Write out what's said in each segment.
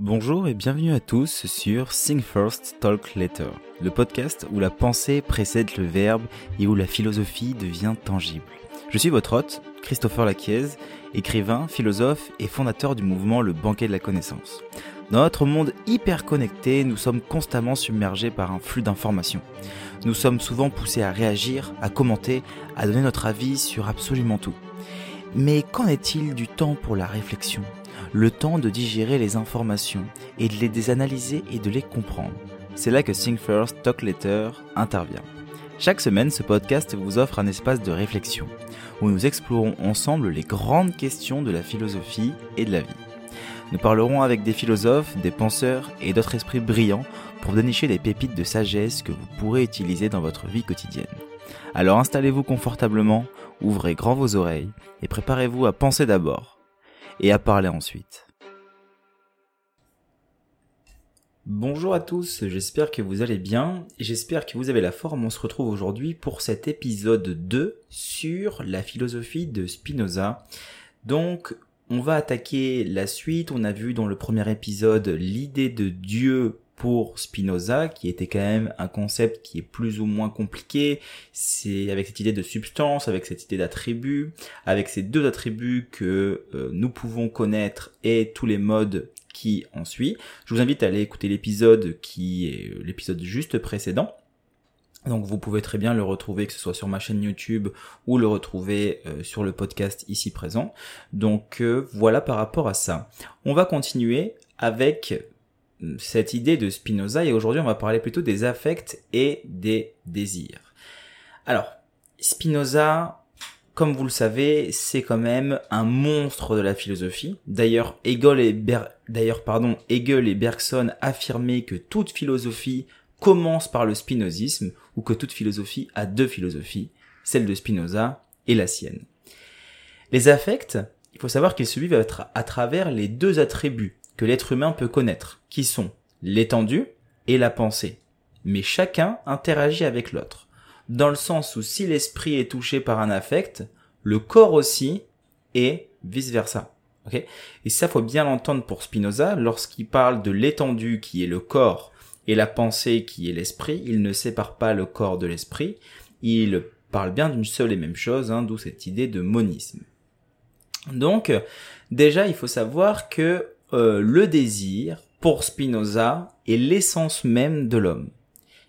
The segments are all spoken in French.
Bonjour et bienvenue à tous sur Think First, Talk Later, le podcast où la pensée précède le verbe et où la philosophie devient tangible. Je suis votre hôte, Christopher Laquiez, écrivain, philosophe et fondateur du mouvement Le Banquet de la Connaissance. Dans notre monde hyper connecté, nous sommes constamment submergés par un flux d'informations. Nous sommes souvent poussés à réagir, à commenter, à donner notre avis sur absolument tout. Mais qu'en est-il du temps pour la réflexion? Le temps de digérer les informations et de les analyser et de les comprendre. C'est là que Think First, Talk Later intervient. Chaque semaine, ce podcast vous offre un espace de réflexion où nous explorons ensemble les grandes questions de la philosophie et de la vie. Nous parlerons avec des philosophes, des penseurs et d'autres esprits brillants pour dénicher des pépites de sagesse que vous pourrez utiliser dans votre vie quotidienne. Alors installez-vous confortablement, ouvrez grand vos oreilles et préparez-vous à penser d'abord et à parler ensuite. Bonjour à tous, j'espère que vous allez bien j'espère que vous avez la forme. On se retrouve aujourd'hui pour cet épisode 2 sur la philosophie de Spinoza. Donc, on va attaquer la suite. On a vu dans le premier épisode l'idée de Dieu pour Spinoza, qui était quand même un concept qui est plus ou moins compliqué. C'est avec cette idée de substance, avec cette idée d'attribut, avec ces deux attributs que euh, nous pouvons connaître et tous les modes qui en suivent. Je vous invite à aller écouter l'épisode qui est euh, l'épisode juste précédent. Donc vous pouvez très bien le retrouver que ce soit sur ma chaîne YouTube ou le retrouver euh, sur le podcast ici présent. Donc voilà par rapport à ça. On va continuer avec cette idée de Spinoza et aujourd'hui on va parler plutôt des affects et des désirs. Alors, Spinoza, comme vous le savez, c'est quand même un monstre de la philosophie. D'ailleurs, Hegel et d'ailleurs pardon, Hegel et Bergson affirmaient que toute philosophie commence par le spinozisme ou que toute philosophie a deux philosophies, celle de Spinoza et la sienne. Les affects, il faut savoir qu'ils se à travers les deux attributs que l'être humain peut connaître, qui sont l'étendue et la pensée. Mais chacun interagit avec l'autre, dans le sens où si l'esprit est touché par un affect, le corps aussi, et vice-versa. Okay et ça, faut bien l'entendre pour Spinoza, lorsqu'il parle de l'étendue qui est le corps et la pensée qui est l'esprit, il ne sépare pas le corps de l'esprit, il parle bien d'une seule et même chose, hein, d'où cette idée de monisme. Donc, déjà, il faut savoir que euh, le désir, pour Spinoza, est l'essence même de l'homme.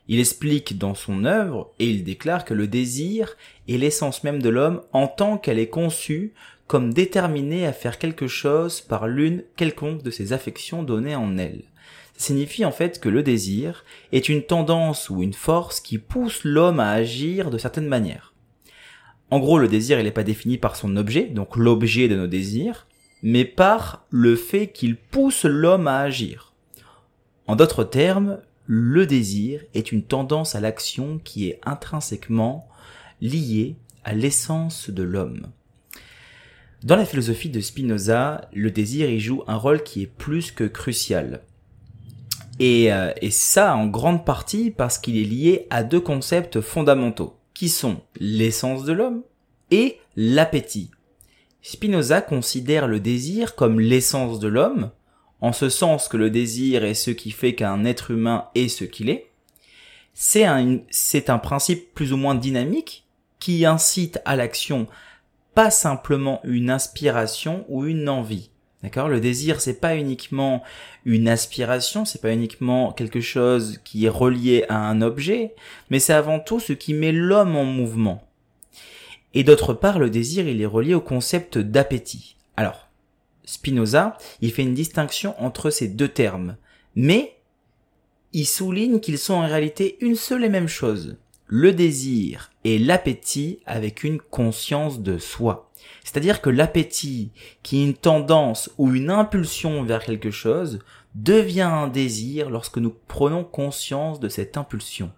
Il explique dans son œuvre et il déclare que le désir est l'essence même de l'homme en tant qu'elle est conçue comme déterminée à faire quelque chose par l'une quelconque de ses affections données en elle. Ça signifie en fait que le désir est une tendance ou une force qui pousse l'homme à agir de certaines manières. En gros, le désir, il n'est pas défini par son objet, donc l'objet de nos désirs, mais par le fait qu'il pousse l'homme à agir. En d'autres termes, le désir est une tendance à l'action qui est intrinsèquement liée à l'essence de l'homme. Dans la philosophie de Spinoza, le désir y joue un rôle qui est plus que crucial. Et, euh, ça en grande partie parce qu'il est lié à deux concepts fondamentaux, qui sont l'essence de l'homme et l'appétit. Spinoza considère le désir comme l'essence de l'homme, en ce sens que le désir est ce qui fait qu'un être humain est ce qu'il est. C'est un, un principe plus ou moins dynamique qui incite à l'action, pas simplement une inspiration ou une envie. D'accord? Le désir, c'est pas uniquement une aspiration, c'est pas uniquement quelque chose qui est relié à un objet, mais c'est avant tout ce qui met l'homme en mouvement. Et d'autre part, le désir, il est relié au concept d'appétit. Alors, Spinoza, il fait une distinction entre ces deux termes, mais il souligne qu'ils sont en réalité une seule et même chose. Le désir et l'appétit avec une conscience de soi. C'est-à-dire que l'appétit, qui est une tendance ou une impulsion vers quelque chose, devient un désir lorsque nous prenons conscience de cette impulsion.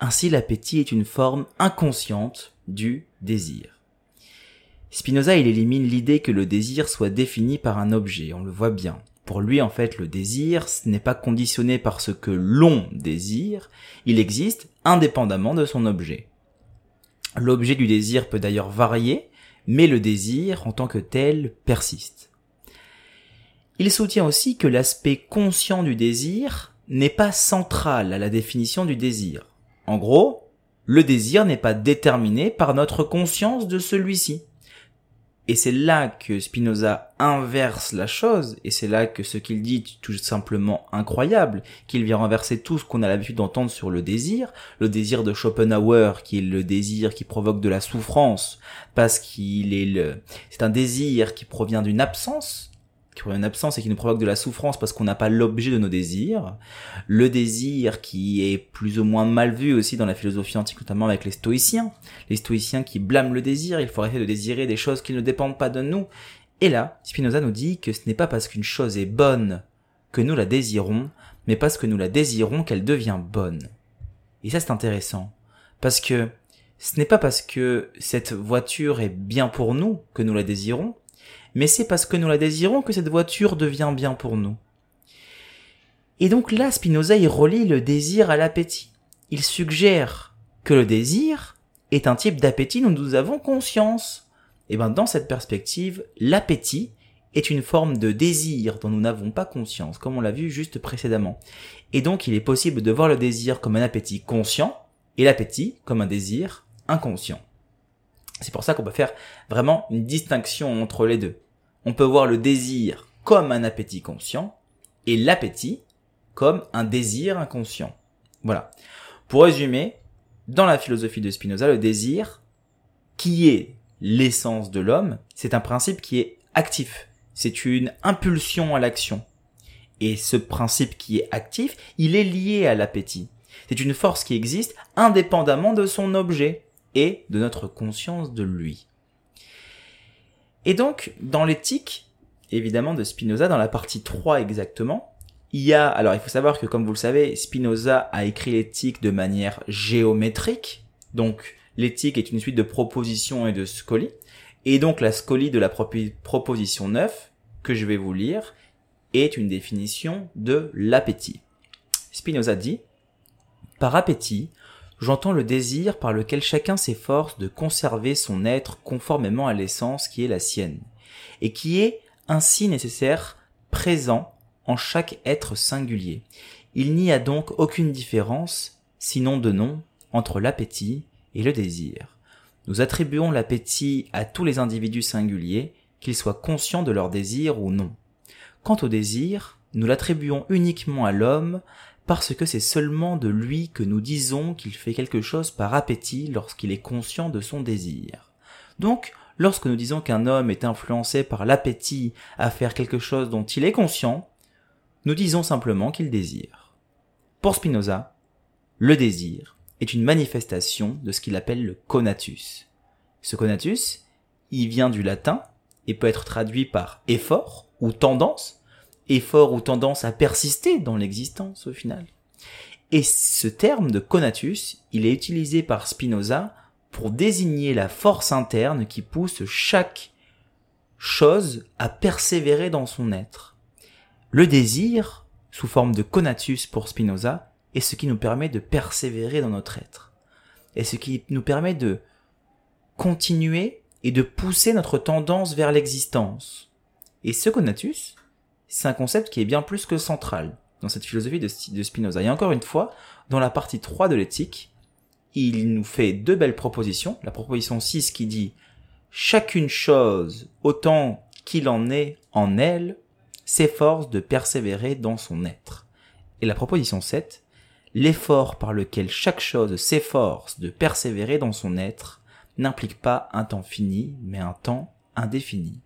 Ainsi, l'appétit est une forme inconsciente du désir. Spinoza, il élimine l'idée que le désir soit défini par un objet, on le voit bien. Pour lui, en fait, le désir n'est pas conditionné par ce que l'on désire, il existe indépendamment de son objet. L'objet du désir peut d'ailleurs varier, mais le désir en tant que tel persiste. Il soutient aussi que l'aspect conscient du désir n'est pas central à la définition du désir. En gros, le désir n'est pas déterminé par notre conscience de celui-ci. Et c'est là que Spinoza inverse la chose, et c'est là que ce qu'il dit est tout simplement incroyable, qu'il vient renverser tout ce qu'on a l'habitude d'entendre sur le désir, le désir de Schopenhauer, qui est le désir qui provoque de la souffrance, parce qu'il est le, c'est un désir qui provient d'une absence, qui une absence et qui nous provoque de la souffrance parce qu'on n'a pas l'objet de nos désirs. Le désir qui est plus ou moins mal vu aussi dans la philosophie antique, notamment avec les stoïciens. Les stoïciens qui blâment le désir, il faut arrêter de désirer des choses qui ne dépendent pas de nous. Et là, Spinoza nous dit que ce n'est pas parce qu'une chose est bonne que nous la désirons, mais parce que nous la désirons qu'elle devient bonne. Et ça c'est intéressant. Parce que ce n'est pas parce que cette voiture est bien pour nous que nous la désirons, mais c'est parce que nous la désirons que cette voiture devient bien pour nous. Et donc là, Spinoza y relie le désir à l'appétit. Il suggère que le désir est un type d'appétit dont nous avons conscience. Et bien dans cette perspective, l'appétit est une forme de désir dont nous n'avons pas conscience, comme on l'a vu juste précédemment. Et donc il est possible de voir le désir comme un appétit conscient et l'appétit comme un désir inconscient. C'est pour ça qu'on peut faire vraiment une distinction entre les deux. On peut voir le désir comme un appétit conscient et l'appétit comme un désir inconscient. Voilà. Pour résumer, dans la philosophie de Spinoza, le désir, qui est l'essence de l'homme, c'est un principe qui est actif. C'est une impulsion à l'action. Et ce principe qui est actif, il est lié à l'appétit. C'est une force qui existe indépendamment de son objet et de notre conscience de lui. Et donc, dans l'éthique, évidemment, de Spinoza, dans la partie 3 exactement, il y a, alors il faut savoir que comme vous le savez, Spinoza a écrit l'éthique de manière géométrique, donc l'éthique est une suite de propositions et de scolies, et donc la scolie de la proposition 9, que je vais vous lire, est une définition de l'appétit. Spinoza dit, par appétit, j'entends le désir par lequel chacun s'efforce de conserver son être conformément à l'essence qui est la sienne, et qui est ainsi nécessaire présent en chaque être singulier. Il n'y a donc aucune différence, sinon de nom, entre l'appétit et le désir. Nous attribuons l'appétit à tous les individus singuliers, qu'ils soient conscients de leur désir ou non. Quant au désir, nous l'attribuons uniquement à l'homme parce que c'est seulement de lui que nous disons qu'il fait quelque chose par appétit lorsqu'il est conscient de son désir. Donc, lorsque nous disons qu'un homme est influencé par l'appétit à faire quelque chose dont il est conscient, nous disons simplement qu'il désire. Pour Spinoza, le désir est une manifestation de ce qu'il appelle le conatus. Ce conatus, il vient du latin et peut être traduit par effort ou tendance, effort ou tendance à persister dans l'existence au final. Et ce terme de conatus, il est utilisé par Spinoza pour désigner la force interne qui pousse chaque chose à persévérer dans son être. Le désir, sous forme de conatus pour Spinoza, est ce qui nous permet de persévérer dans notre être. Et ce qui nous permet de continuer et de pousser notre tendance vers l'existence. Et ce conatus, c'est un concept qui est bien plus que central dans cette philosophie de, Spinoza. Et encore une fois, dans la partie 3 de l'éthique, il nous fait deux belles propositions. La proposition 6 qui dit chacune chose, autant qu'il en est en elle, s'efforce de persévérer dans son être. Et la proposition 7, l'effort par lequel chaque chose s'efforce de persévérer dans son être n'implique pas un temps fini, mais un temps indéfini.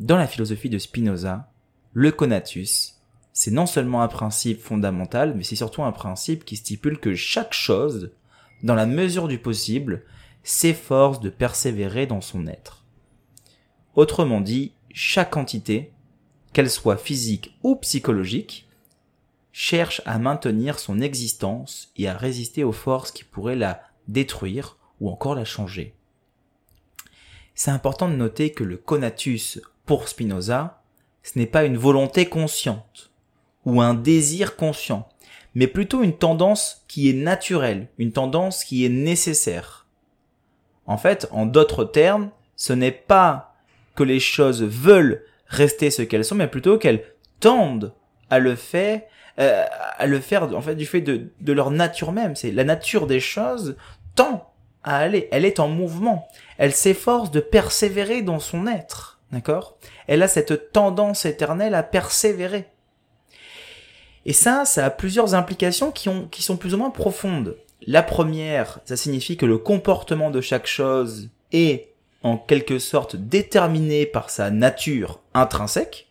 Dans la philosophie de Spinoza, le conatus, c'est non seulement un principe fondamental, mais c'est surtout un principe qui stipule que chaque chose, dans la mesure du possible, s'efforce de persévérer dans son être. Autrement dit, chaque entité, qu'elle soit physique ou psychologique, cherche à maintenir son existence et à résister aux forces qui pourraient la détruire ou encore la changer. C'est important de noter que le conatus pour Spinoza ce n'est pas une volonté consciente ou un désir conscient, mais plutôt une tendance qui est naturelle, une tendance qui est nécessaire. En fait, en d'autres termes, ce n'est pas que les choses veulent rester ce qu'elles sont, mais plutôt qu'elles tendent à le faire, euh, à le faire en fait du fait de, de leur nature même. C'est la nature des choses tend à aller. Elle est en mouvement. Elle s'efforce de persévérer dans son être. D'accord? Elle a cette tendance éternelle à persévérer. Et ça, ça a plusieurs implications qui, ont, sont plus ou moins profondes. La première, ça signifie que le comportement de chaque chose est en quelque sorte déterminé par sa nature intrinsèque.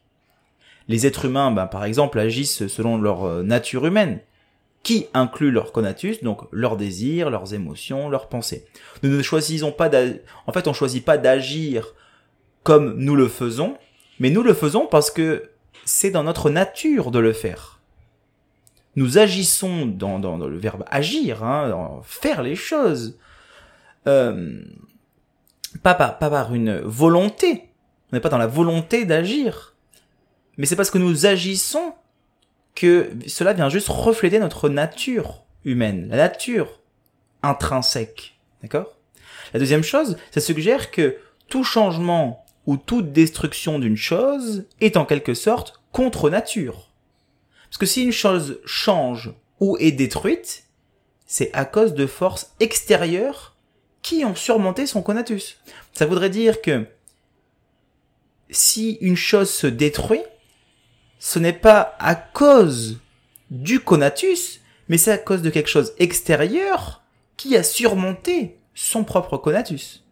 Les êtres humains, ben, par exemple, agissent selon leur euh, nature humaine, qui inclut leur conatus, donc leurs désirs, leurs émotions, leurs pensées. Nous ne choisissons pas en fait, on choisit pas d'agir comme nous le faisons, mais nous le faisons parce que c'est dans notre nature de le faire. Nous agissons dans, le verbe agir, hein, faire les choses. Euh, pas, par, pas par une volonté. On n'est pas dans la volonté d'agir. Mais c'est parce que nous agissons que cela vient juste refléter notre nature humaine, la nature intrinsèque. D'accord? La deuxième chose, ça suggère que tout changement ou toute destruction d'une chose est en quelque sorte contre nature. Parce que si une chose change ou est détruite, c'est à cause de forces extérieures qui ont surmonté son conatus. Ça voudrait dire que si une chose se détruit, ce n'est pas à cause du conatus, mais c'est à cause de quelque chose extérieur qui a surmonté son propre conatus.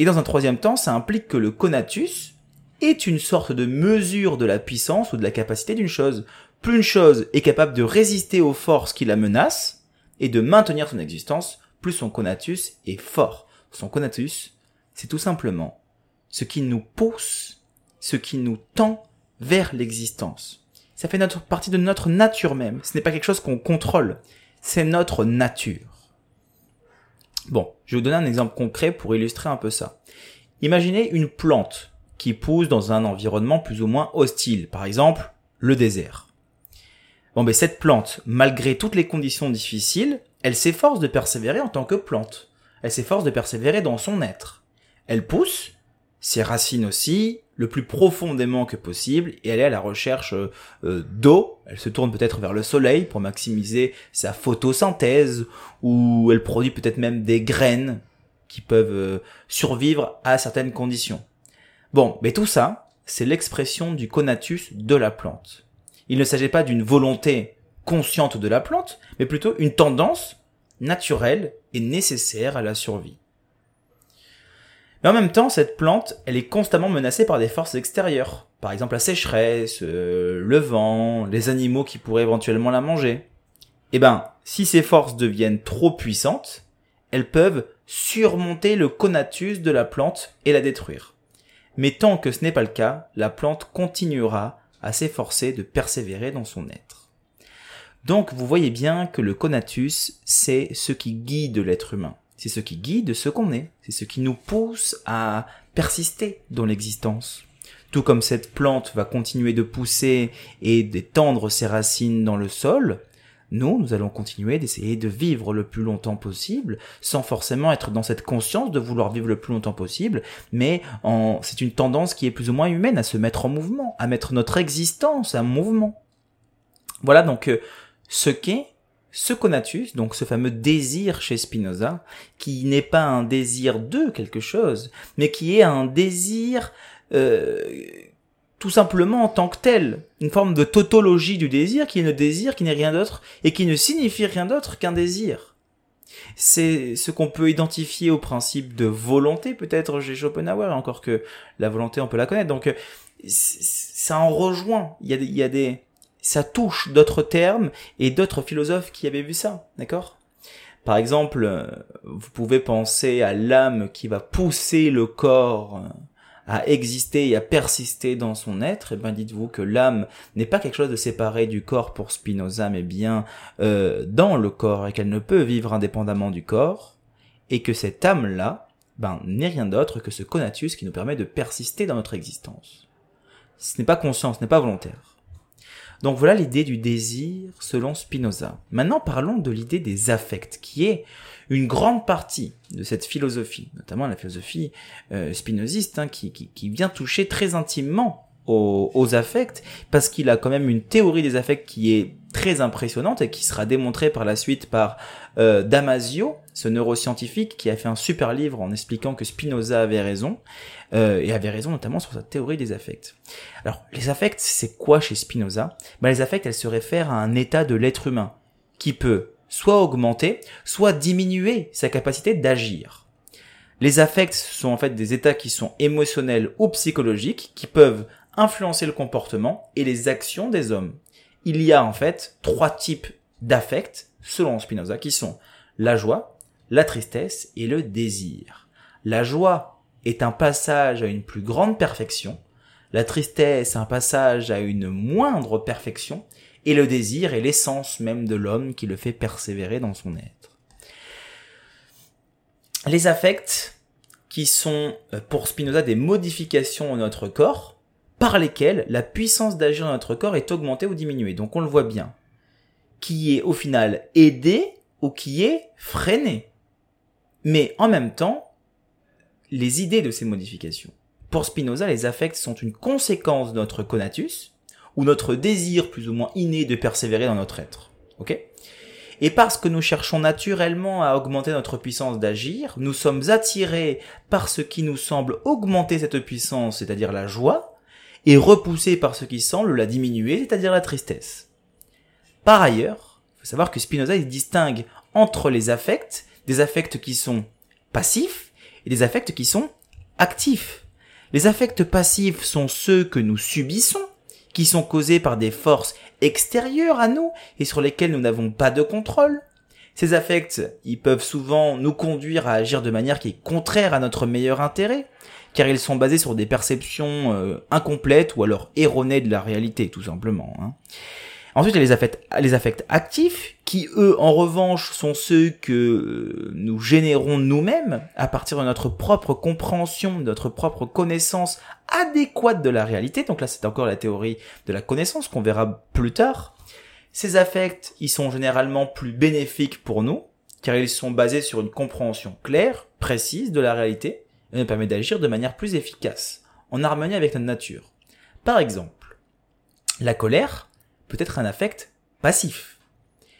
Et dans un troisième temps, ça implique que le conatus est une sorte de mesure de la puissance ou de la capacité d'une chose. Plus une chose est capable de résister aux forces qui la menacent et de maintenir son existence, plus son conatus est fort. Son conatus, c'est tout simplement ce qui nous pousse, ce qui nous tend vers l'existence. Ça fait notre partie de notre nature même. Ce n'est pas quelque chose qu'on contrôle. C'est notre nature. Bon, je vais vous donner un exemple concret pour illustrer un peu ça. Imaginez une plante qui pousse dans un environnement plus ou moins hostile, par exemple le désert. Bon, ben cette plante, malgré toutes les conditions difficiles, elle s'efforce de persévérer en tant que plante. Elle s'efforce de persévérer dans son être. Elle pousse, ses racines aussi, le plus profondément que possible, et elle est à la recherche euh, euh, d'eau. Elle se tourne peut-être vers le soleil pour maximiser sa photosynthèse, ou elle produit peut-être même des graines qui peuvent euh, survivre à certaines conditions. Bon, mais tout ça, c'est l'expression du conatus de la plante. Il ne s'agit pas d'une volonté consciente de la plante, mais plutôt une tendance naturelle et nécessaire à la survie. Mais en même temps, cette plante, elle est constamment menacée par des forces extérieures. Par exemple la sécheresse, euh, le vent, les animaux qui pourraient éventuellement la manger. Eh ben, si ces forces deviennent trop puissantes, elles peuvent surmonter le conatus de la plante et la détruire. Mais tant que ce n'est pas le cas, la plante continuera à s'efforcer de persévérer dans son être. Donc vous voyez bien que le conatus, c'est ce qui guide l'être humain. C'est ce qui guide ce qu'on est. C'est ce qui nous pousse à persister dans l'existence. Tout comme cette plante va continuer de pousser et d'étendre ses racines dans le sol, nous, nous allons continuer d'essayer de vivre le plus longtemps possible, sans forcément être dans cette conscience de vouloir vivre le plus longtemps possible, mais en... c'est une tendance qui est plus ou moins humaine à se mettre en mouvement, à mettre notre existence en mouvement. Voilà donc euh, ce qu'est ce conatus, donc ce fameux désir chez Spinoza, qui n'est pas un désir de quelque chose, mais qui est un désir euh, tout simplement en tant que tel, une forme de tautologie du désir qui est le désir qui n'est rien d'autre et qui ne signifie rien d'autre qu'un désir. C'est ce qu'on peut identifier au principe de volonté peut-être chez Schopenhauer, encore que la volonté on peut la connaître. Donc ça en rejoint. Il y a, il y a des, ça touche d'autres termes et d'autres philosophes qui avaient vu ça, d'accord? Par exemple, euh, vous pouvez penser à l'âme qui va pousser le corps à exister et à persister dans son être, et eh ben dites-vous que l'âme n'est pas quelque chose de séparé du corps pour Spinoza, mais bien euh, dans le corps et qu'elle ne peut vivre indépendamment du corps, et que cette âme-là, ben n'est rien d'autre que ce conatus qui nous permet de persister dans notre existence. Ce n'est pas conscient, ce n'est pas volontaire. Donc voilà l'idée du désir selon Spinoza. Maintenant parlons de l'idée des affects, qui est une grande partie de cette philosophie, notamment la philosophie euh, spinoziste, hein, qui, vient toucher très intimement aux, aux affects, parce qu'il a quand même une théorie des affects qui est très impressionnante et qui sera démontrée par la suite par euh, Damasio, ce neuroscientifique qui a fait un super livre en expliquant que Spinoza avait raison, euh, et avait raison notamment sur sa théorie des affects. Alors, les affects, c'est quoi chez Spinoza? Ben, Les affects, elles se réfèrent à un état de l'être humain qui peut soit augmenter, soit diminuer sa capacité d'agir. Les affects sont en fait des états qui sont émotionnels ou psychologiques, qui peuvent influencer le comportement et les actions des hommes. Il y a en fait trois types d'affects, selon Spinoza, qui sont la joie, la tristesse et le désir. La joie est un passage à une plus grande perfection, la tristesse un passage à une moindre perfection, et le désir est l'essence même de l'homme qui le fait persévérer dans son être. Les affects, qui sont euh, pour Spinoza des modifications de notre corps, par lesquelles la puissance d'agir dans notre corps est augmentée ou diminuée. Donc on le voit bien. Qui est au final aidé ou qui est freiné. Mais en même temps, les idées de ces modifications. Pour Spinoza, les affects sont une conséquence de notre conatus, ou notre désir plus ou moins inné de persévérer dans notre être. Et parce que nous cherchons naturellement à augmenter notre puissance d'agir, nous sommes attirés par ce qui nous semble augmenter cette puissance, c'est-à-dire la joie, et repoussés par ce qui semble la diminuer, c'est-à-dire la tristesse. Par ailleurs, il faut savoir que Spinoza distingue entre les affects, des affects qui sont passifs et des affects qui sont actifs. Les affects passifs sont ceux que nous subissons, qui sont causés par des forces extérieures à nous et sur lesquelles nous n'avons pas de contrôle. Ces affects, ils peuvent souvent nous conduire à agir de manière qui est contraire à notre meilleur intérêt, car ils sont basés sur des perceptions euh, incomplètes ou alors erronées de la réalité, tout simplement. Hein. Ensuite, il y a les affects, actifs, qui eux, en revanche, sont ceux que euh, nous générons nous-mêmes à partir de notre propre compréhension, notre propre connaissance adéquate de la réalité. Donc là, c'est encore la théorie de la connaissance qu'on verra plus tard. Ces affects, ils sont généralement plus bénéfiques pour nous, car ils sont basés sur une compréhension claire, précise de la réalité, et nous permettent d'agir de manière plus efficace, en harmonie avec notre nature. Par exemple, la colère peut être un affect passif.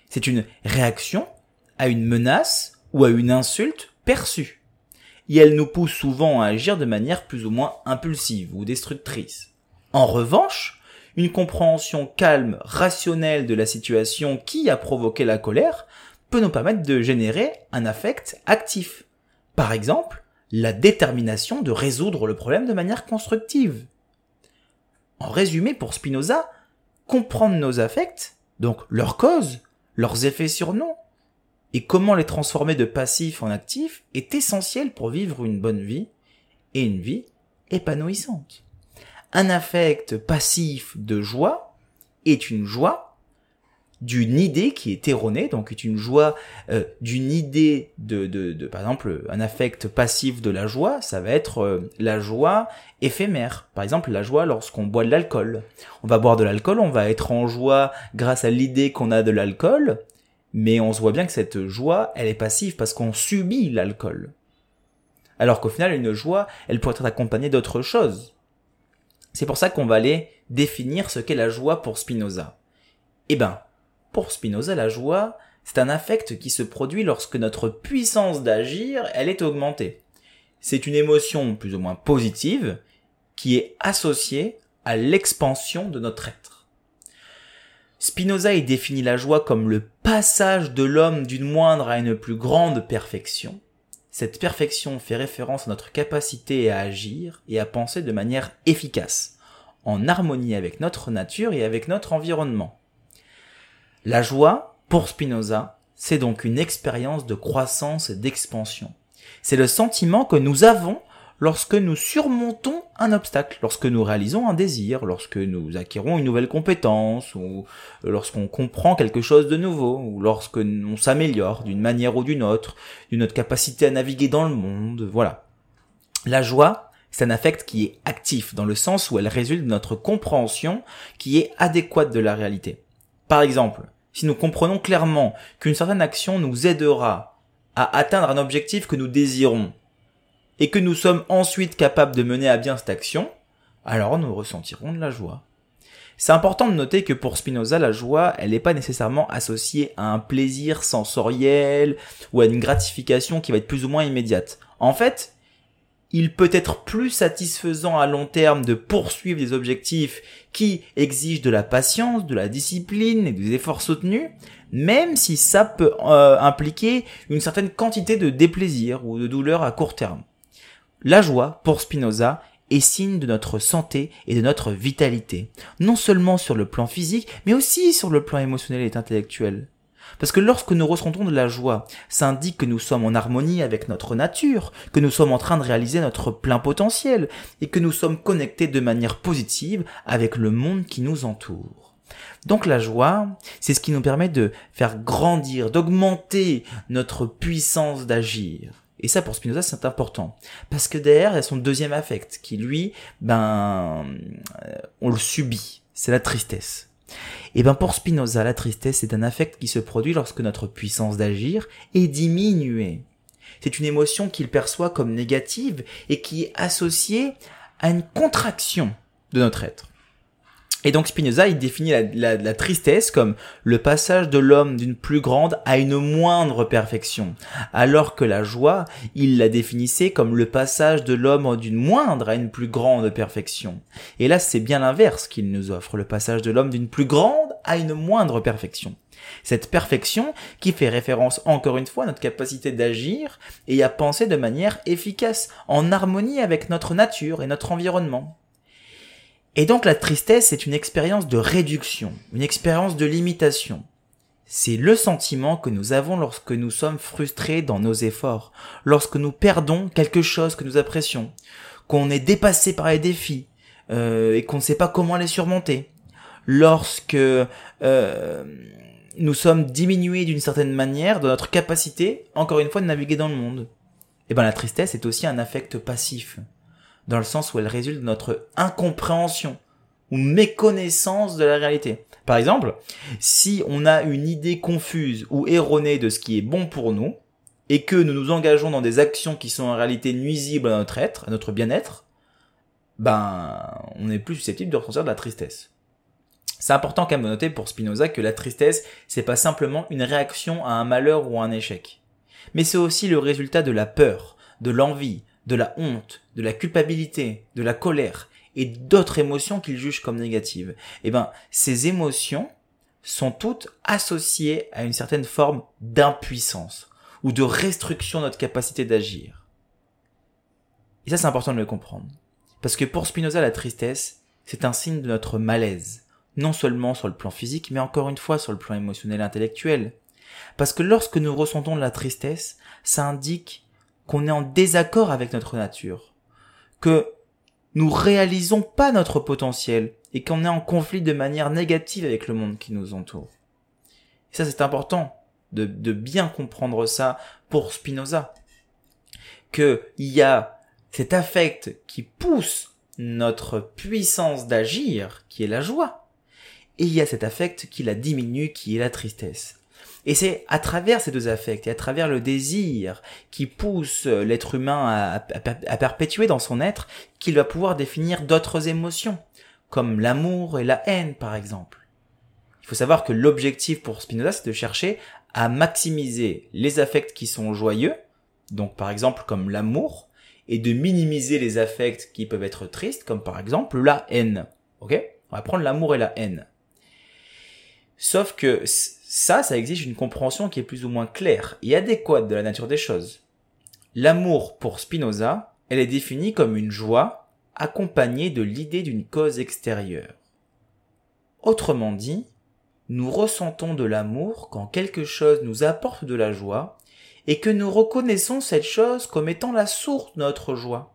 C'est une réaction à une menace ou à une insulte perçue. Et elle nous pousse souvent à agir de manière plus ou moins impulsive ou destructrice. En revanche, une compréhension calme, rationnelle de la situation qui a provoqué la colère peut nous permettre de générer un affect actif. Par exemple, la détermination de résoudre le problème de manière constructive. En résumé, pour Spinoza, comprendre nos affects, donc leurs causes, leurs effets sur nous, et comment les transformer de passifs en actifs est essentiel pour vivre une bonne vie et une vie épanouissante. Un affect passif de joie est une joie d'une idée qui est erronée, donc est une joie euh, d'une idée de, de, de, par exemple, un affect passif de la joie, ça va être euh, la joie éphémère. Par exemple, la joie lorsqu'on boit de l'alcool. On va boire de l'alcool, on va être en joie grâce à l'idée qu'on a de l'alcool, mais on se voit bien que cette joie, elle est passive parce qu'on subit l'alcool. Alors qu'au final, une joie, elle pourrait être accompagnée d'autres choses. C'est pour ça qu'on va aller définir ce qu'est la joie pour Spinoza. Eh ben, pour Spinoza, la joie, c'est un affect qui se produit lorsque notre puissance d'agir, elle est augmentée. C'est une émotion plus ou moins positive qui est associée à l'expansion de notre être. Spinoza y définit la joie comme le passage de l'homme d'une moindre à une plus grande perfection. Cette perfection fait référence à notre capacité à agir et à penser de manière efficace, en harmonie avec notre nature et avec notre environnement. La joie, pour Spinoza, c'est donc une expérience de croissance et d'expansion. C'est le sentiment que nous avons lorsque nous surmontons un obstacle, lorsque nous réalisons un désir, lorsque nous acquérons une nouvelle compétence, ou lorsqu'on comprend quelque chose de nouveau, ou lorsque l'on s'améliore d'une manière ou d'une autre, d'une autre capacité à naviguer dans le monde, voilà. La joie, C'est un affect qui est actif, dans le sens où elle résulte de notre compréhension qui est adéquate de la réalité. Par exemple, si nous comprenons clairement qu'une certaine action nous aidera à atteindre un objectif que nous désirons, et que nous sommes ensuite capables de mener à bien cette action, alors nous ressentirons de la joie. C'est important de noter que pour Spinoza, la joie, elle n'est pas nécessairement associée à un plaisir sensoriel ou à une gratification qui va être plus ou moins immédiate. En fait, il peut être plus satisfaisant à long terme de poursuivre des objectifs qui exigent de la patience, de la discipline et des efforts soutenus, même si ça peut euh, impliquer une certaine quantité de déplaisir ou de douleur à court terme. La joie, pour Spinoza, est signe de notre santé et de notre vitalité, non seulement sur le plan physique, mais aussi sur le plan émotionnel et intellectuel. Parce que lorsque nous ressentons de la joie, ça indique que nous sommes en harmonie avec notre nature, que nous sommes en train de réaliser notre plein potentiel, et que nous sommes connectés de manière positive avec le monde qui nous entoure. Donc la joie, c'est ce qui nous permet de faire grandir, d'augmenter notre puissance d'agir. Et ça, pour Spinoza, c'est important. Parce que derrière, il y a son deuxième affect, qui lui, ben, euh, on le subit. C'est la tristesse. Et ben, pour Spinoza, la tristesse, c'est un affect qui se produit lorsque notre puissance d'agir est diminuée. C'est une émotion qu'il perçoit comme négative et qui est associée à une contraction de notre être. Et donc Spinoza, il définit la, tristesse comme le passage de l'homme d'une plus grande à une moindre perfection, alors que la joie, il la définissait comme le passage de l'homme d'une moindre à une plus grande perfection. Et là, c'est bien l'inverse qu'il nous offre, le passage de l'homme d'une plus grande à une moindre perfection. Cette perfection qui fait référence encore une fois à notre capacité d'agir et à penser de manière efficace, en harmonie avec notre nature et notre environnement. Et donc la tristesse est une expérience de réduction, une expérience de limitation. C'est le sentiment que nous avons lorsque nous sommes frustrés dans nos efforts, lorsque nous perdons quelque chose que nous apprécions, qu'on est dépassé par les défis euh, et qu'on ne sait pas comment les surmonter, lorsque euh, nous sommes diminués d'une certaine manière dans notre capacité, encore une fois, de naviguer dans le monde. Et eh ben la tristesse est aussi un affect passif dans le sens où elle résulte de notre incompréhension ou méconnaissance de la réalité. Par exemple, si on a une idée confuse ou erronée de ce qui est bon pour nous, et que nous nous engageons dans des actions qui sont en réalité nuisibles à notre être, à notre bien-être, ben, on est plus susceptible de ressentir de la tristesse. C'est important quand même de noter pour Spinoza que la tristesse, c'est pas simplement une réaction à un malheur ou à un échec. Mais c'est aussi le résultat de la peur, de l'envie, de la honte, de la culpabilité, de la colère et d'autres émotions qu'il juge comme négatives. Eh ben, ces émotions sont toutes associées à une certaine forme d'impuissance ou de restriction de notre capacité d'agir. Et ça, c'est important de le comprendre. Parce que pour Spinoza, la tristesse, c'est un signe de notre malaise, non seulement sur le plan physique, mais encore une fois sur le plan émotionnel et intellectuel. Parce que lorsque nous ressentons de la tristesse, ça indique qu'on est en désaccord avec notre nature, que nous réalisons pas notre potentiel et qu'on est en conflit de manière négative avec le monde qui nous entoure. Et ça, c'est important de, bien comprendre ça pour Spinoza. Que il y a cet affect qui pousse notre puissance d'agir, qui est la joie. Et il y a cet affect qui la diminue, qui est la tristesse. Et c'est à travers ces deux affects et à travers le désir qui pousse l'être humain à, perpétuer dans son être qu'il va pouvoir définir d'autres émotions, comme l'amour et la haine par exemple. Il faut savoir que l'objectif pour Spinoza c'est de chercher à maximiser les affects qui sont joyeux, donc par exemple comme l'amour, et de minimiser les affects qui peuvent être tristes, comme par exemple la haine. Ok? On va prendre l'amour et la haine. Sauf que ça, ça exige une compréhension qui est plus ou moins claire et adéquate de la nature des choses. L'amour pour Spinoza, elle est définie comme une joie accompagnée de l'idée d'une cause extérieure. Autrement dit, nous ressentons de l'amour quand quelque chose nous apporte de la joie et que nous reconnaissons cette chose comme étant la source de notre joie.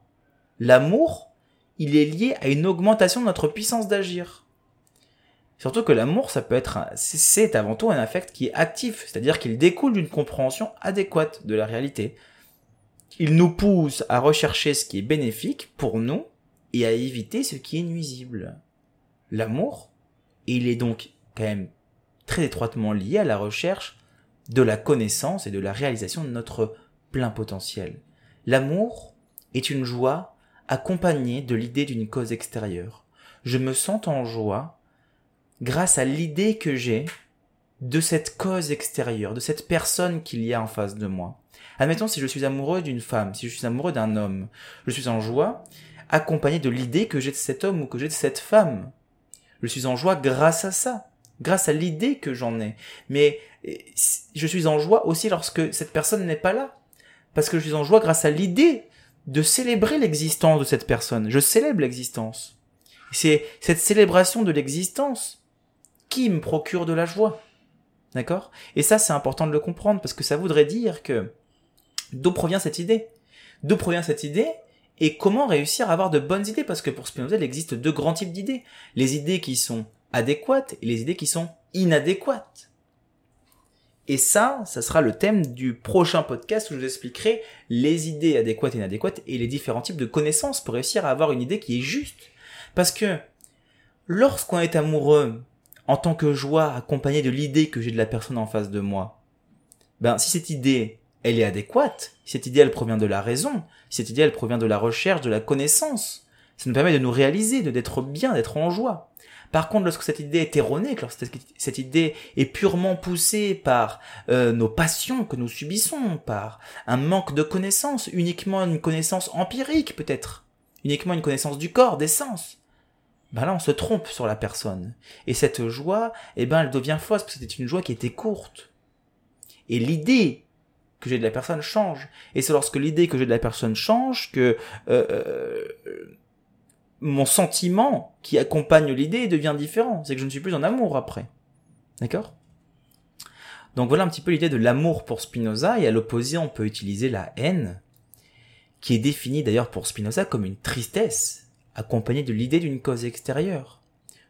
L'amour, il est lié à une augmentation de notre puissance d'agir. Surtout que l'amour, ça peut être, c'est avant tout un affect qui est actif, c'est-à-dire qu'il découle d'une compréhension adéquate de la réalité, il nous pousse à rechercher ce qui est bénéfique pour nous et à éviter ce qui est nuisible. L'amour, il est donc quand même très étroitement lié à la recherche de la connaissance et de la réalisation de notre plein potentiel. L'amour est une joie accompagnée de l'idée d'une cause extérieure. Je me sens en joie grâce à l'idée que j'ai de cette cause extérieure, de cette personne qu'il y a en face de moi. Admettons si je suis amoureux d'une femme, si je suis amoureux d'un homme, je suis en joie accompagné de l'idée que j'ai de cet homme ou que j'ai de cette femme. Je suis en joie grâce à ça, grâce à l'idée que j'en ai. Mais eh, je suis en joie aussi lorsque cette personne n'est pas là. Parce que je suis en joie grâce à l'idée de célébrer l'existence de cette personne. Je célèbre l'existence. C'est cette célébration de l'existence qui me procure de la joie. D'accord? Et ça, c'est important de le comprendre parce que ça voudrait dire que d'où provient cette idée? D'où provient cette idée? Et comment réussir à avoir de bonnes idées? Parce que pour Spinoza, il existe deux grands types d'idées. Les idées qui sont adéquates et les idées qui sont inadéquates. Et ça, ça sera le thème du prochain podcast où je vous expliquerai les idées adéquates et inadéquates et les différents types de connaissances pour réussir à avoir une idée qui est juste. Parce que lorsqu'on est amoureux, en tant que joie accompagnée de l'idée que j'ai de la personne en face de moi, ben si cette idée elle est adéquate, si cette idée elle provient de la raison, si cette idée elle provient de la recherche, de la connaissance, ça nous permet de nous réaliser, de d'être bien, d'être en joie. Par contre, lorsque cette idée est erronée, lorsque cette idée est purement poussée par euh, nos passions que nous subissons, par un manque de connaissances, uniquement une connaissance empirique peut-être, uniquement une connaissance du corps, des sens, ben là on se trompe sur la personne. Et cette joie, eh ben elle devient fausse parce que c'était une joie qui était courte. Et l'idée que j'ai de la personne change. Et c'est lorsque l'idée que j'ai de la personne change que euh, euh, mon sentiment qui accompagne l'idée devient différent. C'est que je ne suis plus en amour après. D'accord? Donc voilà un petit peu l'idée de l'amour pour Spinoza. Et à l'opposé, on peut utiliser la haine, qui est définie d'ailleurs pour Spinoza comme une tristesse, accompagnée de l'idée d'une cause extérieure.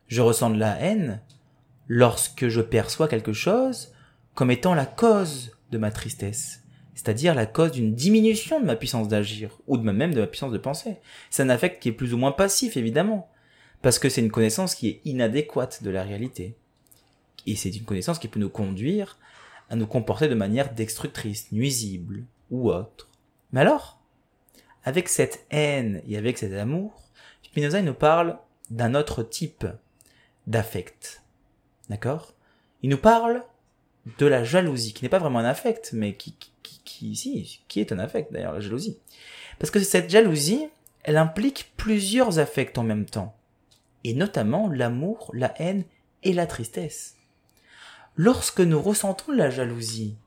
Je ressens de la haine lorsque je perçois quelque chose comme étant la cause de ma tristesse c'est-à-dire la cause d'une diminution de ma puissance d'agir, ou de même de ma puissance de penser. C'est un affect qui est plus ou moins passif, évidemment, parce que c'est une connaissance qui est inadéquate de la réalité. Et c'est une connaissance qui peut nous conduire à nous comporter de manière destructrice, nuisible, ou autre. Mais alors, avec cette haine et avec cet amour, Spinoza nous parle d'un autre type d'affect. D'accord? Il nous parle de la jalousie, qui n'est pas vraiment un affect, mais qui, qui, est un affect d'ailleurs, la jalousie. Parce que cette jalousie, elle implique plusieurs affects en même temps. Et notamment l'amour, la haine et la tristesse. Lorsque nous ressentons la jalousie,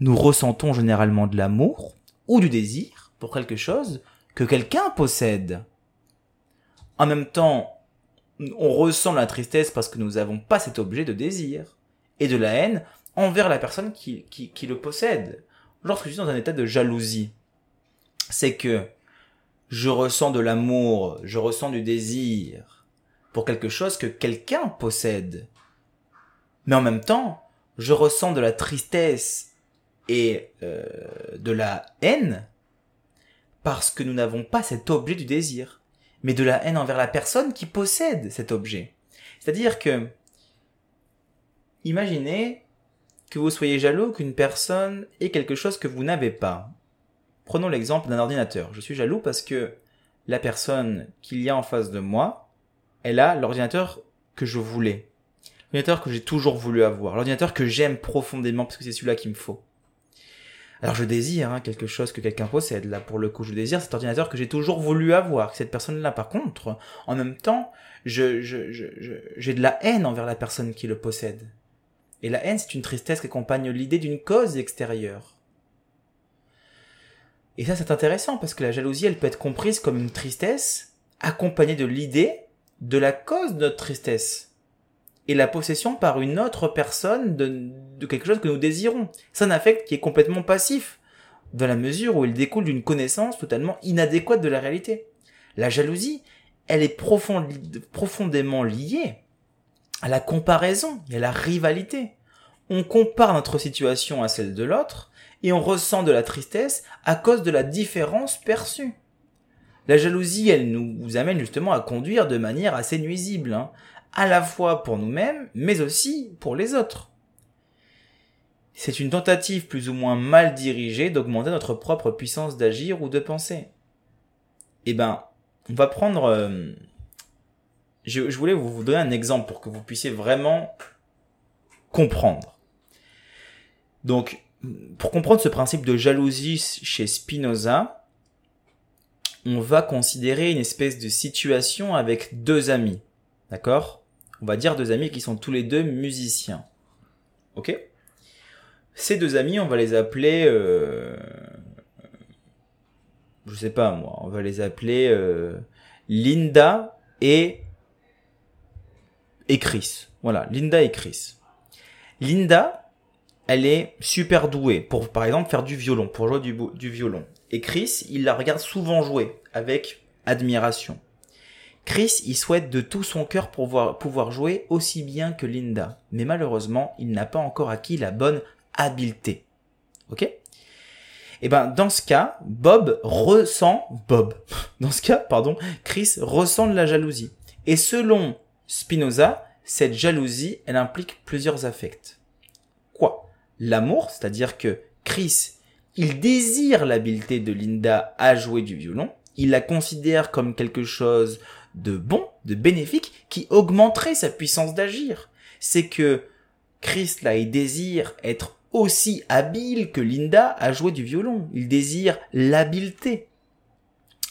nous ressentons généralement de l'amour ou du désir pour quelque chose que quelqu'un possède. En même temps, on ressent la tristesse parce que nous n'avons pas cet objet de désir et de la haine envers la personne qui, le possède lorsque je suis dans un état de jalousie, c'est que je ressens de l'amour, je ressens du désir pour quelque chose que quelqu'un possède. Mais en même temps, je ressens de la tristesse et euh, de la haine parce que nous n'avons pas cet objet du désir, mais de la haine envers la personne qui possède cet objet. C'est-à-dire que, imaginez que vous soyez jaloux qu'une personne ait quelque chose que vous n'avez pas. Prenons l'exemple d'un ordinateur. Je suis jaloux parce que la personne qu'il y a en face de moi, elle a l'ordinateur que je voulais. L'ordinateur que j'ai toujours voulu avoir. L'ordinateur que j'aime profondément parce que c'est celui-là qu'il me faut. Alors je désire hein, quelque chose que quelqu'un possède. Là, pour le coup, je désire cet ordinateur que j'ai toujours voulu avoir. Cette personne-là, par contre, en même temps, je, j'ai de la haine envers la personne qui le possède. Et la haine, c'est une tristesse qui accompagne l'idée d'une cause extérieure. Et ça, c'est intéressant parce que la jalousie, elle peut être comprise comme une tristesse accompagnée de l'idée de la cause de notre tristesse et la possession par une autre personne de, quelque chose que nous désirons. C'est un affect qui est complètement passif, dans la mesure où il découle d'une connaissance totalement inadéquate de la réalité. La jalousie, elle est profondément liée à la comparaison et à la rivalité. on compare notre situation à celle de l'autre et on ressent de la tristesse à cause de la différence perçue. La jalousie, elle nous amène justement à conduire de manière assez nuisible, hein, à la fois pour nous-mêmes, mais aussi pour les autres. C'est une tentative plus ou moins mal dirigée d'augmenter notre propre puissance d'agir ou de penser. Eh ben, on va prendre... Euh, je, voulais vous donner un exemple pour que vous puissiez vraiment comprendre. Donc, pour comprendre ce principe de jalousie chez Spinoza, on va considérer une espèce de situation avec deux amis. D'accord? On va dire deux amis qui sont tous les deux musiciens. Ok? Ces deux amis, on va les appeler... Euh, je sais pas moi, on va les appeler euh, Linda et et Chris. Voilà, Linda et Chris. Linda, elle est super douée pour, par exemple, faire du violon, pour jouer du, du violon. Et Chris, il la regarde souvent jouer avec admiration. Chris, il souhaite de tout son cœur pouvoir, pouvoir jouer aussi bien que Linda. Mais malheureusement, il n'a pas encore acquis la bonne habileté. Ok? Et eh ben, dans ce cas, Bob ressent, Bob, dans ce cas, pardon, Chris ressent de la jalousie. Et selon Spinoza, cette jalousie, elle implique plusieurs affects. Quoi? L'amour, c'est-à-dire que Chris, il désire l'habileté de Linda à jouer du violon, il la considère comme quelque chose de bon, de bénéfique, qui augmenterait sa puissance d'agir. C'est que Chris, là, il désire être aussi habile que Linda à jouer du violon. Il désire l'habileté.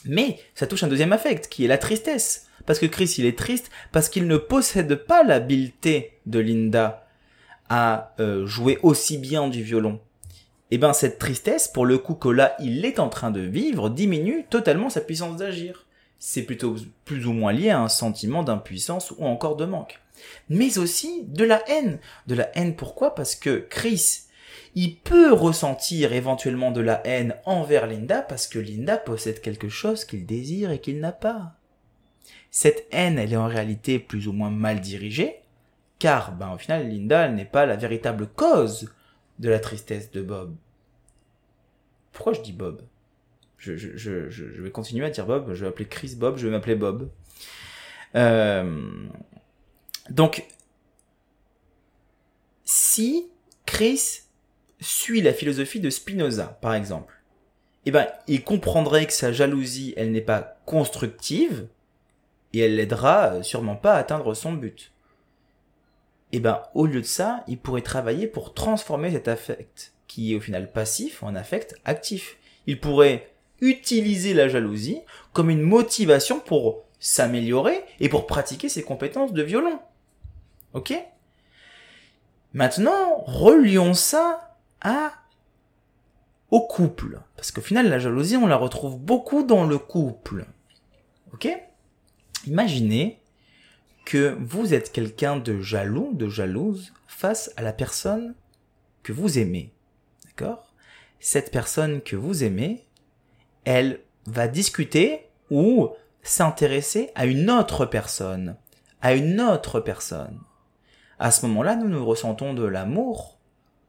Mais ça touche un deuxième affect, qui est la tristesse. Parce que Chris, il est triste parce qu'il ne possède pas l'habileté de Linda à euh, jouer aussi bien du violon. Et eh ben cette tristesse, pour le coup que là il est en train de vivre, diminue totalement sa puissance d'agir. C'est plutôt plus ou moins lié à un sentiment d'impuissance ou encore de manque. Mais aussi de la haine. De la haine pourquoi? Parce que Chris, il peut ressentir éventuellement de la haine envers Linda parce que Linda possède quelque chose qu'il désire et qu'il n'a pas. Cette haine, elle est en réalité plus ou moins mal dirigée, car, ben, au final, Linda, n'est pas la véritable cause de la tristesse de Bob. Pourquoi je dis Bob? Je, je, je, vais continuer à dire Bob, je vais appeler Chris Bob, je vais m'appeler Bob. Euh, donc, si Chris suit la philosophie de Spinoza, par exemple, eh ben, il comprendrait que sa jalousie, elle n'est pas constructive, et elle l'aidera euh, sûrement pas à atteindre son but. Eh ben, au lieu de ça, il pourrait travailler pour transformer cet affect, qui est au final passif, en affect actif. Il pourrait utiliser la jalousie comme une motivation pour s'améliorer et pour pratiquer ses compétences de violon. Ok? Maintenant, relions ça à au couple. Parce qu'au final, la jalousie, on la retrouve beaucoup dans le couple. Ok? Imaginez que vous êtes quelqu'un de jaloux, de jalouse, face à la personne que vous aimez. D'accord? Cette personne que vous aimez, elle va discuter ou s'intéresser à une autre personne, à une autre personne. À ce moment-là, nous nous ressentons de l'amour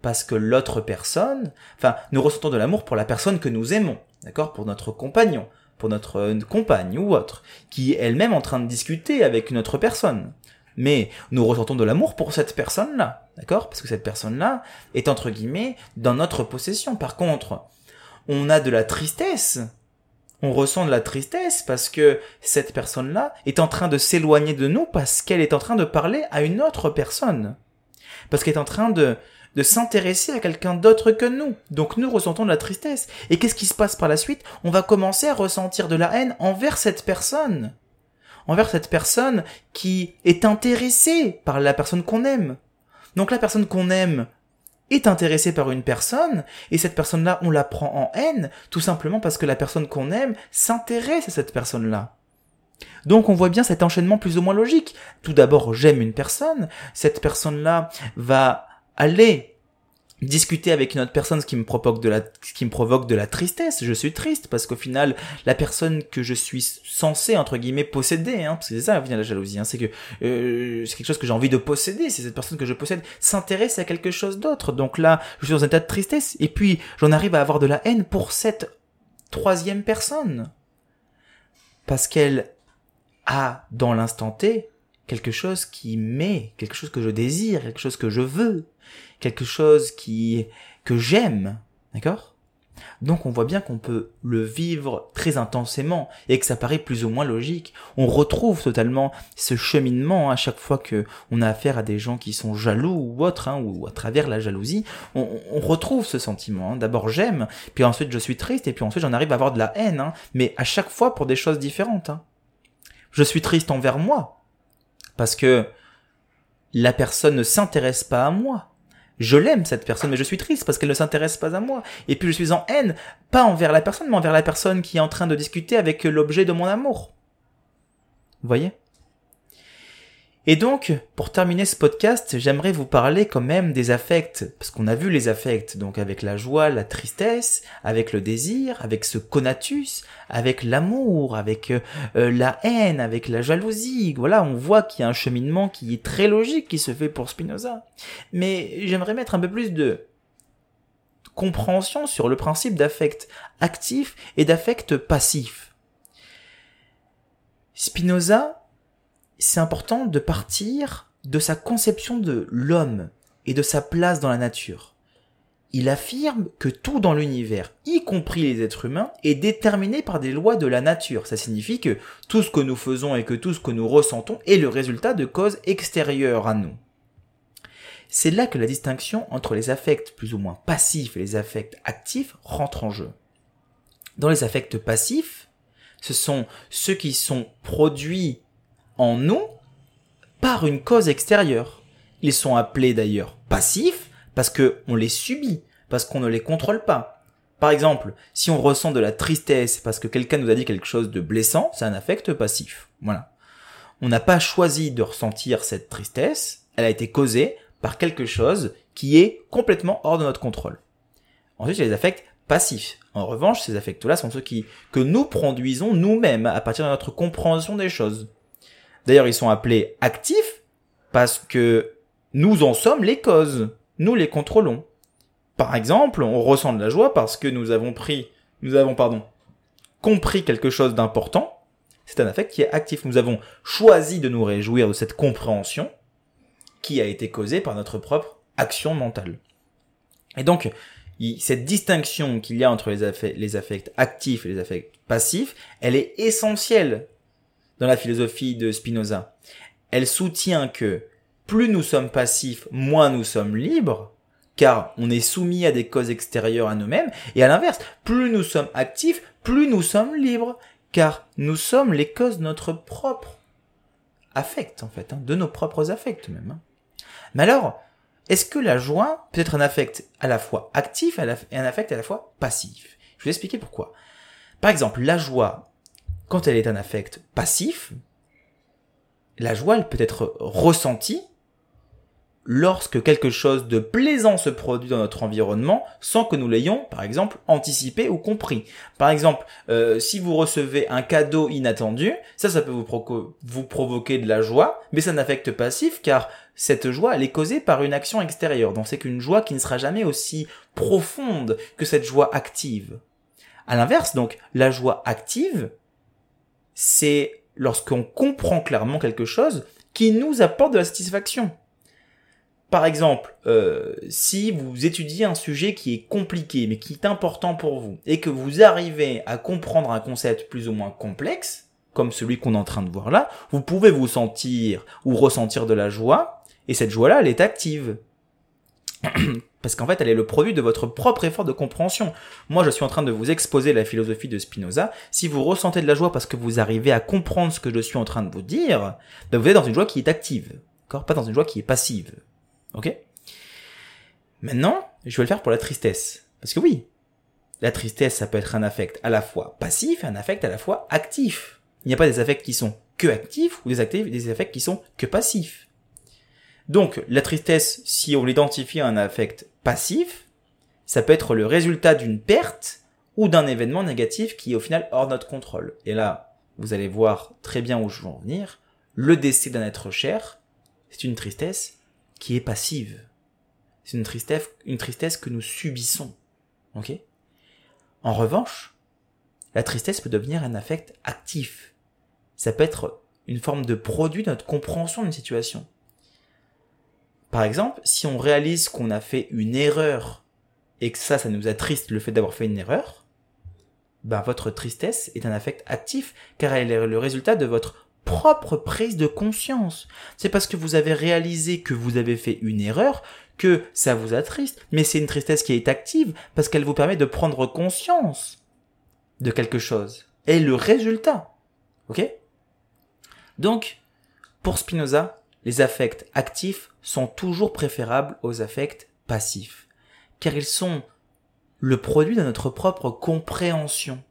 parce que l'autre personne, enfin, nous ressentons de l'amour pour la personne que nous aimons, d'accord, pour notre compagnon, pour notre euh, compagne ou autre, qui est elle-même en train de discuter avec une autre personne. Mais nous ressentons de l'amour pour cette personne-là, d'accord, parce que cette personne-là est entre guillemets dans notre possession. Par contre, on a de la tristesse. On ressent de la tristesse parce que cette personne-là est en train de s'éloigner de nous parce qu'elle est en train de parler à une autre personne. Parce qu'elle est en train de, de s'intéresser à quelqu'un d'autre que nous. Donc nous ressentons de la tristesse. Et qu'est-ce qui se passe par la suite? On va commencer à ressentir de la haine envers cette personne. Envers cette personne qui est intéressée par la personne qu'on aime. Donc la personne qu'on aime est intéressée par une personne, et cette personne-là, on la prend en haine, tout simplement parce que la personne qu'on aime s'intéresse à cette personne-là. Donc on voit bien cet enchaînement plus ou moins logique. Tout d'abord, j'aime une personne, cette personne-là va aller discuter avec une autre personne ce qui me provoque de la tristesse. Je suis triste parce qu'au final la personne que je suis censé entre guillemets posséder hein, parce que c'est ça vient la jalousie hein, c'est que euh, c'est quelque chose que j'ai envie de posséder. C'est cette personne que je possède s'intéresse à quelque chose d'autre. Donc là je suis dans un état de tristesse. Et puis j'en arrive à avoir de la haine pour cette troisième personne. Parce qu'elle a dans l'instant T quelque chose qui m'est quelque chose que je désire quelque chose que je veux quelque chose qui que j'aime, d'accord? Donc on voit bien qu'on peut le vivre très intensément et que ça paraît plus ou moins logique. On retrouve totalement ce cheminement à chaque fois que on a affaire à des gens qui sont jaloux ou autres, hein, ou à travers la jalousie, on, retrouve ce sentiment. Hein. D'abord j'aime, puis ensuite je suis triste, et puis ensuite j'en arrive à avoir de la haine, hein. mais à chaque fois pour des choses différentes. Je suis triste envers moi parce que la personne ne s'intéresse pas à moi je l'aime cette personne, mais je suis triste parce qu'elle ne s'intéresse pas à moi. Et puis je suis en haine, pas envers la personne, mais envers la personne qui est en train de discuter avec l'objet de mon amour. Vous voyez? Et donc, pour terminer ce podcast, j'aimerais vous parler quand même des affects, parce qu'on a vu les affects, donc avec la joie, la tristesse, avec le désir, avec ce conatus, avec l'amour, avec euh, la haine, avec la jalousie. Voilà, on voit qu'il y a un cheminement qui est très logique qui se fait pour Spinoza. Mais j'aimerais mettre un peu plus de compréhension sur le principe d'affect actif et d'affect passif. Spinoza c'est important de partir de sa conception de l'homme et de sa place dans la nature. Il affirme que tout dans l'univers, y compris les êtres humains, est déterminé par des lois de la nature. Ça signifie que tout ce que nous faisons et que tout ce que nous ressentons est le résultat de causes extérieures à nous. C'est là que la distinction entre les affects plus ou moins passifs et les affects actifs rentre en jeu. Dans les affects passifs, ce sont ceux qui sont produits en nous par une cause extérieure. Ils sont appelés d'ailleurs passifs parce que on les subit, parce qu'on ne les contrôle pas. Par exemple, si on ressent de la tristesse parce que quelqu'un nous a dit quelque chose de blessant, c'est un affect passif. Voilà. On n'a pas choisi de ressentir cette tristesse, elle a été causée par quelque chose qui est complètement hors de notre contrôle. Ensuite, il y a les affects passifs. En revanche, ces affects-là sont ceux qui, que nous produisons nous-mêmes à partir de notre compréhension des choses. D'ailleurs, ils sont appelés actifs parce que nous en sommes les causes. Nous les contrôlons. Par exemple, on ressent de la joie parce que nous avons pris, nous avons, pardon, compris quelque chose d'important. C'est un affect qui est actif. Nous avons choisi de nous réjouir de cette compréhension qui a été causée par notre propre action mentale. Et donc, cette distinction qu'il y a entre les, affects, les affects actifs et les affects passifs, elle est essentielle dans la philosophie de Spinoza. Elle soutient que plus nous sommes passifs, moins nous sommes libres, car on est soumis à des causes extérieures à nous-mêmes, et à l'inverse, plus nous sommes actifs, plus nous sommes libres, car nous sommes les causes de notre propre affect, en fait, hein, de nos propres affects même. Hein. Mais alors, est-ce que la joie peut être un affect à la fois actif et un affect à la fois passif? Je vais vous expliquer pourquoi. Par exemple, la joie quand elle est un affect passif, la joie, elle peut être ressentie lorsque quelque chose de plaisant se produit dans notre environnement sans que nous l'ayons, par exemple, anticipé ou compris. Par exemple, euh, si vous recevez un cadeau inattendu, ça, ça peut vous, provoquer de la joie, mais c'est un affect passif car cette joie, elle est causée par une action extérieure. Donc c'est qu'une joie qui ne sera jamais aussi profonde que cette joie active. À l'inverse, donc, la joie active, c'est lorsqu'on comprend clairement quelque chose qui nous apporte de la satisfaction. Par exemple, euh, si vous étudiez un sujet qui est compliqué mais qui est important pour vous et que vous arrivez à comprendre un concept plus ou moins complexe, comme celui qu'on est en train de voir là, vous pouvez vous sentir ou ressentir de la joie et cette joie-là, elle est active. Parce qu'en fait, elle est le produit de votre propre effort de compréhension. Moi, je suis en train de vous exposer la philosophie de Spinoza. Si vous ressentez de la joie parce que vous arrivez à comprendre ce que je suis en train de vous dire, ben vous êtes dans une joie qui est active. D'accord? Pas dans une joie qui est passive. Ok? Maintenant, je vais le faire pour la tristesse. Parce que oui, la tristesse, ça peut être un affect à la fois passif et un affect à la fois actif. Il n'y a pas des affects qui sont que actifs ou des, actifs, des affects qui sont que passifs. Donc, la tristesse, si on l'identifie à un affect passif, ça peut être le résultat d'une perte ou d'un événement négatif qui est au final hors notre contrôle. Et là, vous allez voir très bien où je veux en venir. Le décès d'un être cher, c'est une tristesse qui est passive. C'est une tristesse, une que nous subissons. Ok? En revanche, la tristesse peut devenir un affect actif. Ça peut être une forme de produit de notre compréhension d'une situation. Par exemple, si on réalise qu'on a fait une erreur et que ça, ça nous attriste le fait d'avoir fait une erreur, ben votre tristesse est un affect actif car elle est le résultat de votre propre prise de conscience. C'est parce que vous avez réalisé que vous avez fait une erreur que ça vous attriste, mais c'est une tristesse qui est active parce qu'elle vous permet de prendre conscience de quelque chose. Et le résultat. Ok? Donc, pour Spinoza, les affects actifs sont toujours préférables aux affects passifs, car ils sont le produit de notre propre compréhension.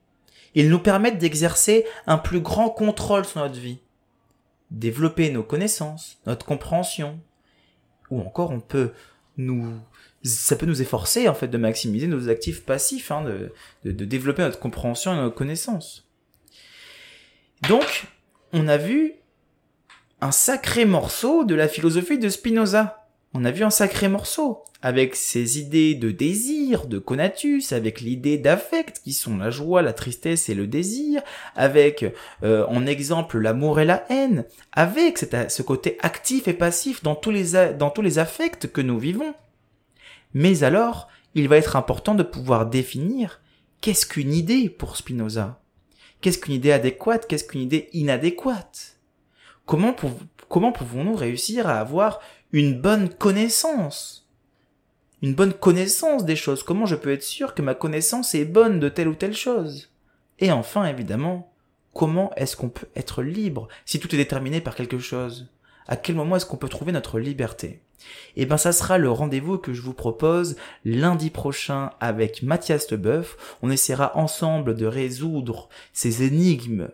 Ils nous permettent d'exercer un plus grand contrôle sur notre vie, développer nos connaissances, notre compréhension, ou encore on peut nous ça peut nous efforcer en fait de maximiser nos actifs passifs, hein, de, de, de développer notre compréhension et nos connaissances. Donc, on a vu un sacré morceau de la philosophie de Spinoza. On a vu un sacré morceau, avec ses idées de désir, de conatus, avec l'idée d'affect, qui sont la joie, la tristesse et le désir, avec euh, en exemple l'amour et la haine, avec ce côté actif et passif dans tous, les, dans tous les affects que nous vivons. Mais alors, il va être important de pouvoir définir qu'est-ce qu'une idée pour Spinoza? Qu'est-ce qu'une idée adéquate? Qu'est-ce qu'une idée inadéquate? Comment, pouvons-nous réussir à avoir une bonne connaissance? Une bonne connaissance des choses. Comment je peux être sûr que ma connaissance est bonne de telle ou telle chose? Et enfin, évidemment, comment est-ce qu'on peut être libre si tout est déterminé par quelque chose? À quel moment est-ce qu'on peut trouver notre liberté? Eh ben, ça sera le rendez-vous que je vous propose lundi prochain avec Mathias Leboeuf. On essaiera ensemble de résoudre ces énigmes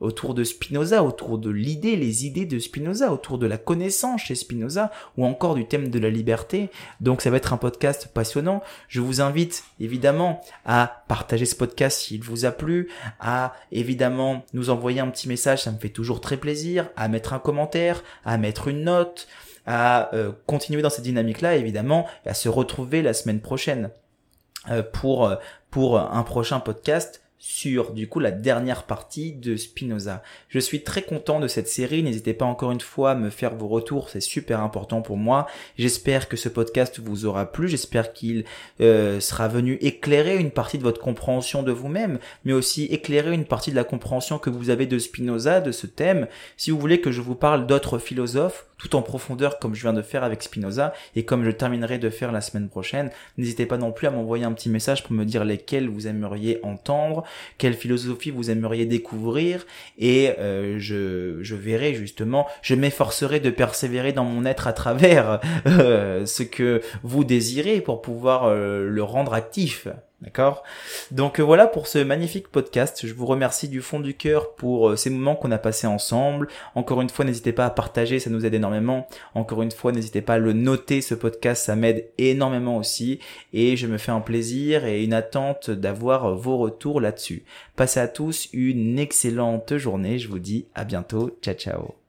autour de Spinoza, autour de l'idée, les idées de Spinoza, autour de la connaissance chez Spinoza, ou encore du thème de la liberté. Donc ça va être un podcast passionnant. Je vous invite évidemment à partager ce podcast s'il vous a plu, à évidemment nous envoyer un petit message, ça me fait toujours très plaisir, à mettre un commentaire, à mettre une note, à euh, continuer dans cette dynamique-là évidemment, et à se retrouver la semaine prochaine euh, pour, euh, pour un prochain podcast sur du coup la dernière partie de Spinoza. Je suis très content de cette série, n'hésitez pas encore une fois à me faire vos retours, c'est super important pour moi. J'espère que ce podcast vous aura plu, j'espère qu'il euh, sera venu éclairer une partie de votre compréhension de vous-même, mais aussi éclairer une partie de la compréhension que vous avez de Spinoza, de ce thème. Si vous voulez que je vous parle d'autres philosophes, tout en profondeur comme je viens de faire avec Spinoza et comme je terminerai de faire la semaine prochaine. N'hésitez pas non plus à m'envoyer un petit message pour me dire lesquels vous aimeriez entendre, quelle philosophie vous aimeriez découvrir et euh, je, je verrai justement, je m'efforcerai de persévérer dans mon être à travers euh, ce que vous désirez pour pouvoir euh, le rendre actif. D'accord? Donc euh, voilà pour ce magnifique podcast. Je vous remercie du fond du cœur pour euh, ces moments qu'on a passés ensemble. Encore une fois, n'hésitez pas à partager, ça nous aide énormément. Encore une fois, n'hésitez pas à le noter, ce podcast, ça m'aide énormément aussi. Et je me fais un plaisir et une attente d'avoir vos retours là-dessus. Passez à tous une excellente journée. Je vous dis à bientôt. Ciao ciao.